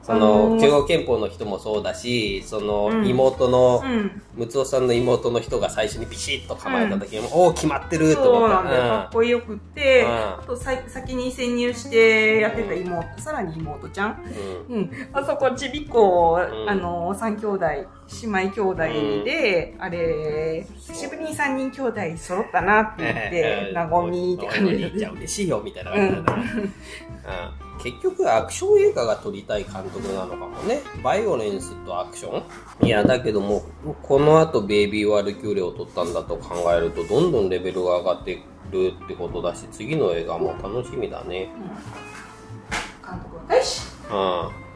そあの、中国拳法の人もそうだし、そのうん妹のう、ん。ムツオさんの妹の人が最初にビシッと構えた時に、おお、決まってると思った。なんだよ。かっこよくって、うんあとさ先に潜入してやってた妹、さらに妹ちゃん。うん。うん。あそこちびっこ、んあの、三兄弟、姉妹兄弟で、あれ、久しぶりに三人兄弟揃ったなって言って、なごみって感じでお兄ちゃん嬉しいよみたいな感じだね、うん結局アクション映画が撮りたい監督なのかもね。バイオレンスとアクション？いやだけどもこの後ベイビー・ワルキューレを撮ったんだと考えるとどんどんレベルが上がってるってことだし次の映画も楽しみだね。監督若いし。うん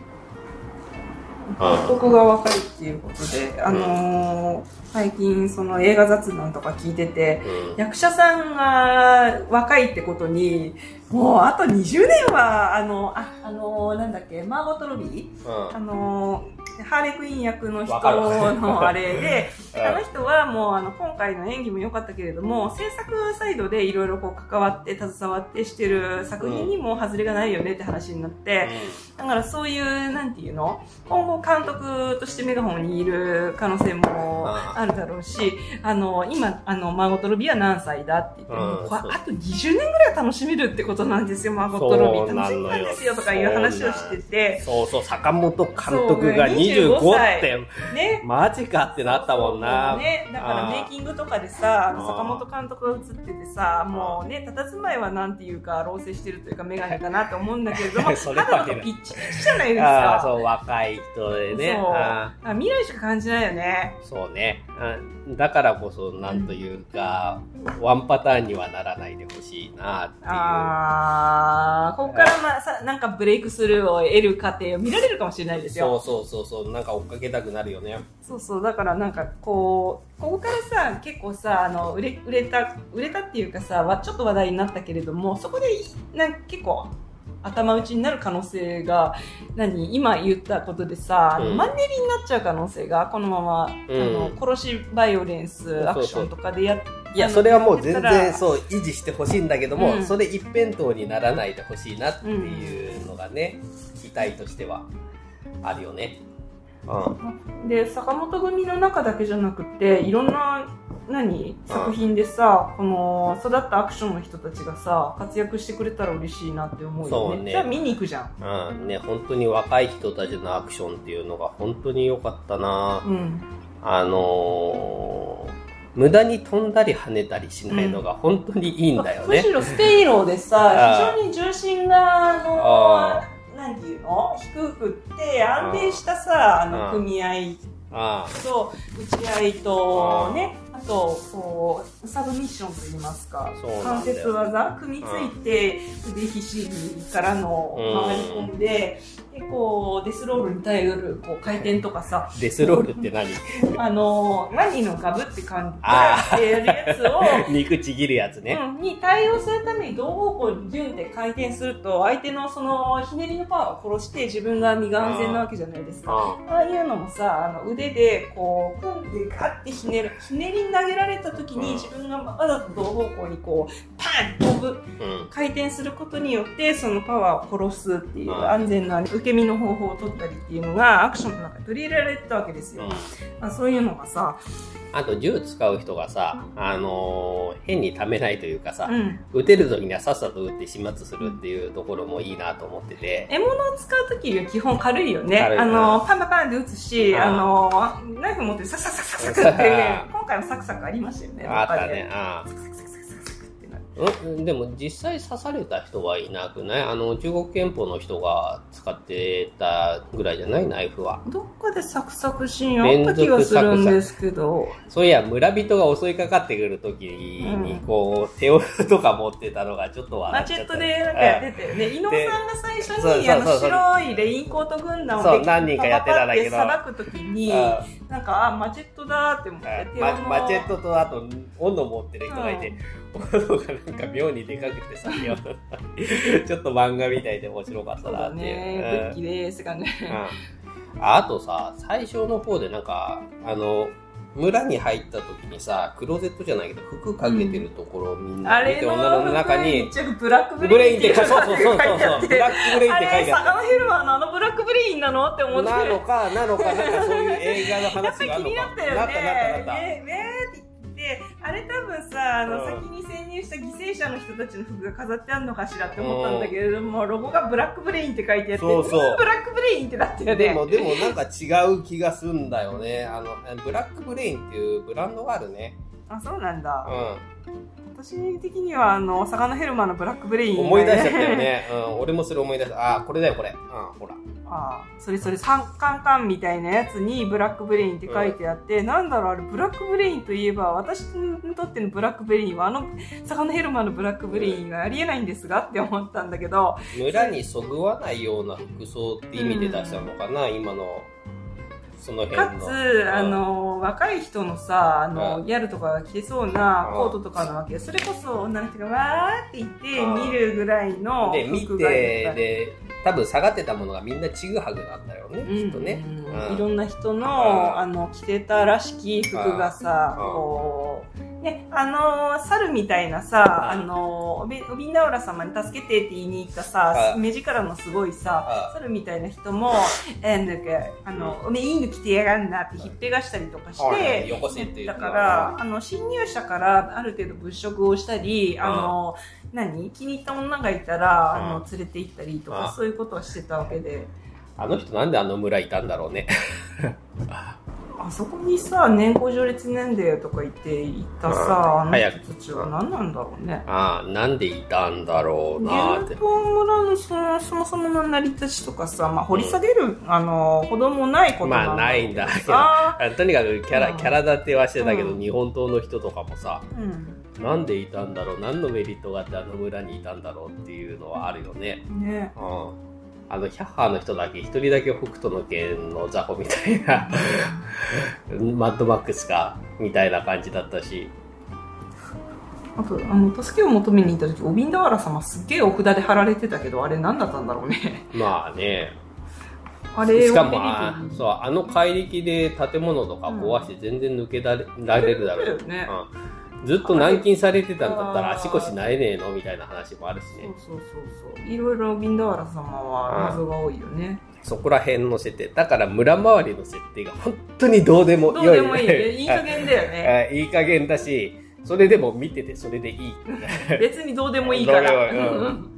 監督が若いっていうことで、あのー最近その映画雑談とか聞いてて、うん。役者さんが若いってことに、もうあと20年は、あの、あ、あのーなんだっけ、マーゴット・ロビー？うん。あのーハーレクイーン役の人のあれで、うん。あの人はもうあの今回の演技も良かったけれども、制作サイドでいろいろこう関わって携わってしてる作品にも外れがないよねって話になって、だからそういう、なんていうの？今後監督としてメガホンにいる可能性もあるだろうし、あの、今、あの、マーゴット・ロビーは何歳だって言って、うん。そうこれあと20年ぐらい楽しめるってことなんですよ、マーゴット・ロビー。楽しみなんですよとかいう話をしてて、そうそう坂本監督が25 25歳。って、ね。マジかってなったもんな。ね、だからメイキングとかでさ、坂本監督が映っててさ、もうね、佇まいはなんていうか、老成してるというか、メガネだなと思うんだけれども、それ肌とかピッチピチじゃないですああ、か。そう、若い人でね。そうああ未来しか感じないよね。ーそうね。あだからこそ、なんというか、ワンパターンにはならないでほしいなっていう。あー、ここからまあさ、なんかブレイクスルーを得る過程を見られるかもしれないですよ。そうそうそうそう、なんか追っかけたくなるよね。そうそう、だからなんかこう、ここからさ、結構さ、あの、売れ、売れた、売れたっていうかさ、わちょっと話題になったけれども、そこで、なんか結構、頭打ちになる可能性が、何今言ったことでさ、うん。マンネリになっちゃう可能性が、このまま、うん。あの、殺しバイオレンス、アクションとかでやっいや、それはもう全然そう、維持してほしいんだけども、うん。それ一辺倒にならないでほしいなっていうのがね、期待としてはあるよね。うん。で坂本組の中だけじゃなくていろんな何？作品でさ、この育ったアクションの人たちがさ活躍してくれたら嬉しいなって思うよね。ね。じゃあ見に行くじゃん。うん、ね、本当に若い人たちのアクションっていうのが本当に良かったな。うん。あのー無駄に飛んだり跳ねたりしないのが本当にいいんだよね。むしろ stay low でさあ非常に重心がああのなん。ていうの低くって安定したさああの組み合いあと打ち合いとねあとこうサブミッションといいますか関節技組みついて腕ひしぎからの回り込んででこうデスロールに耐えうるこう回転とかさデスロールって何？あのワニのガブって感じでやるやつを 肉ちぎるやつね。うん、に対応するために同方向にギュンって回転すると相手のそのひねりのパワーを殺して自分が身が安全なわけじゃないですか。あああいうのもさ、あの腕でこう、組んでガッてひねる。ひねりに投げられた時にうん自分がわざと同方向にこう、パン飛ぶ。うん。回転することによってそのパワーを殺すっていううん安全な受け身の方法を取ったりっていうのがアクションの中に取り入れられてたわけですよ。うんまあ、そういうのがさ、あと銃使う人がさ、あのー変にためないというかさ、うん。撃てる時にはさっさと撃って始末するっていうところもいいなと思ってて。獲物を使う時より基本軽いよね。あの、パンパンパンで撃つし、うんあの、ナイフ持ってサクサクサクサクって、今回もサクサクありましたよね。あったね。あサでも実際刺された人はいなくない？あの、中国憲法の人が使ってたぐらいじゃない？ナイフは。どっかでサクサクシーンあった気がするんですけど、そういや、村人が襲いかかってくるときに、うんこう、手をとか持ってたのがちょっと笑マっちゃった。チェットでなんかやってたよね。伊野尾さんが最初にあの白いレインコート軍団を何人かやってたんだけどさばくときに、あなんか、あ、マチェットだって思って、まマチェットとあと、斧持ってる人がいて、斧がなんか妙にでかくてさ、ちょっと漫画みたいで面白かっそうだたなっていう。ね。武器ですがね。うんああとさ、最初の方でなんか、あの、村に入った時にさ、クローゼットじゃないけど、服かけてるところをみんな見て、あれの女の中にブラックブブレレインって書いて、そうそうそう書いてあそう、ってブラックブレインっあれ、て書いてあサガノヘルマーのあのブラックブレインなのって思って。なのか、なのか、なんかそういう映画の話があるのか。り気になったよね。なったなったなった。ねねっあれ多分さ、あの、うん先に潜入した犠牲者の人たちの服が飾ってあるのかしらって思ったんだけれども、ロゴがブラックブレインって書いてあって、そうそうんブラックブレインってなったよね。でも、でもなんか違う気がするんだよね。あの、ブラックブレインっていうブランドがあるね。あ、そうなんだ。う私的には、あの、サガノヘルマーのブラックブレインん。が思い出しちゃったよ。ね。うん。俺もそれ思い出した。あ、これだよ、これ。うん、ほら。ああそれそれ三カンカンみたいなやつにブラックブレインって書いてあって、なんだろうあれブラックブレインといえば私にとってのブラックブレインはあのサガノヘルマーのブラックブレインがありえないんですがって思ったんだけど村にそぐわないような服装って意味で出したのかな、今の、その辺の。かつ、あの若い人のさあの、うんギャルとかが着てそうなうんコートとかなわけそれこそ女の人がわーって言ってうん見るぐらいので、見て、で、多分下がってたものがみんなちぐはぐなんだよね、きっとね。いろんな人の、んあの着てたらしき服がさ、うんこうねあの猿みたいなさ、うんあのオビオビンダオラ様に助けてって言いに行ったさ、うん目力のすごいさ、あ猿みたいな人も、えーなんか、あの、おめえいいの着てやがんなってひっぺがしたりとかして、よこせってだから、あの、侵入者からある程度物色をしたり、あの、何気に入った女がいたら、あの、連れて行ったりとかあ、そういうことをしてたわけで。あの人なんであの村いたんだろうね。あそこにさ年功序列年齢とか言っていたさ、うんあの人たちは何なんだろうね。ああ、なんでいたんだろうなって。村のそのそもそもの成り立ちとかさ、まあ、掘り下げる、あのほどもないことまあないんだけど。とにかくキャラ、うん。キャラ立てはしてたけど、うん。日本刀の人とかもさ、うん。なんでいたんだろう、何のメリットがあってあの村にいたんだろうっていうのはあるよね。ね。うん。あの、ヒャッハーの人だけ、一人だけ北斗の剣の雑魚みたいな、マッドマックスか、みたいな感じだったし。あとあの助けを求めに行った時オビンダワラ様すっげえお札で貼られてたけどあれ何だったんだろうね。まあね。あれしかもあそうあの怪力で建物とか壊して全然抜けられられるだろう、そうだよね。うん、ずっと軟禁されてたんだったら足腰なえねえのみたいな話もあるしそうね。そうそうそう。いろいろオビンダワラ様は謎が多いよね。そこら辺の設定。だから村周りの設定が本当にどうでもどう良いでもいいね。いい加減だよね。あい。い加減だしそれでも見ててそれでいい、別にどうでもいいから。うん。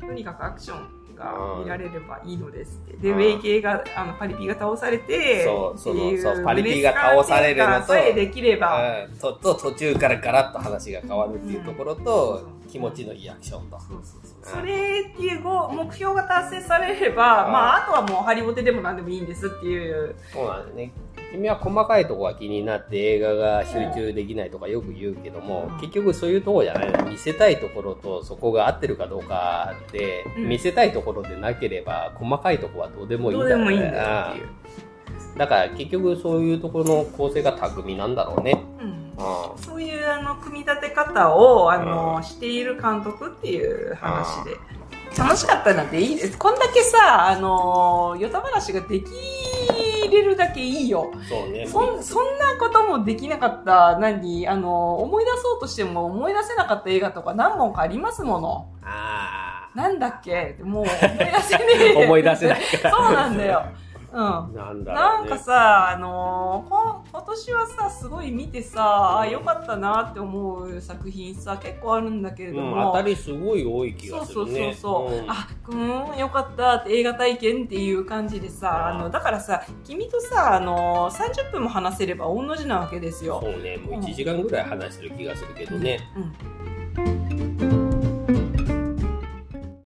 とにかくアクションが見られればいいのですって。で、うんウェイ系が、あの、パリピが倒されて、そうそうそうパリピが倒されるのとできれば、うんとと途中からガラッと話が変わるっていうところと、うん気持ちのいいアクションと。そうそうそうそれっていうご目標が達成されれば、うんまあ、あとはもうハリボテでも何でもいいんですっていう。そうなんですね。君は細かいとこが気になって映画が集中できないとかよく言うけども、うん。結局そういうところじゃないの。見せたいところとそこが合ってるかどうかで、うん。見せたいところでなければ細かいところはどうでもいいんだよいう。うんだから結局そういうところの構成が巧みなんだろうね。うん。うそういうあの組み立て方をあの、している監督っていう話で。楽しかったなんていいです。こんだけさ、あの、ヨタ話ができれるだけいいよ。んそうね。そんそんなこともできなかった、何、あの、思い出そうとしても思い出せなかった映画とか何本かありますもの。あなんだっけ？もう思い出せねえ。思い出せないからそうなんだよ。うん。あ、なんだろなうんね。かさ、あのーこ今年はさ、すごい見てさ、あ、よかったなって思う作品さ、結構あるんだけれどうん、も。当たりすごい多い気そうがすそうそうるね。そう、んあうんよかったって映画体験っていう感じでさあのだからさ君とさあの30分も話せれば御の字なわけですよ、そうね、もう1時間ぐらい話してる気がするけどね。うん、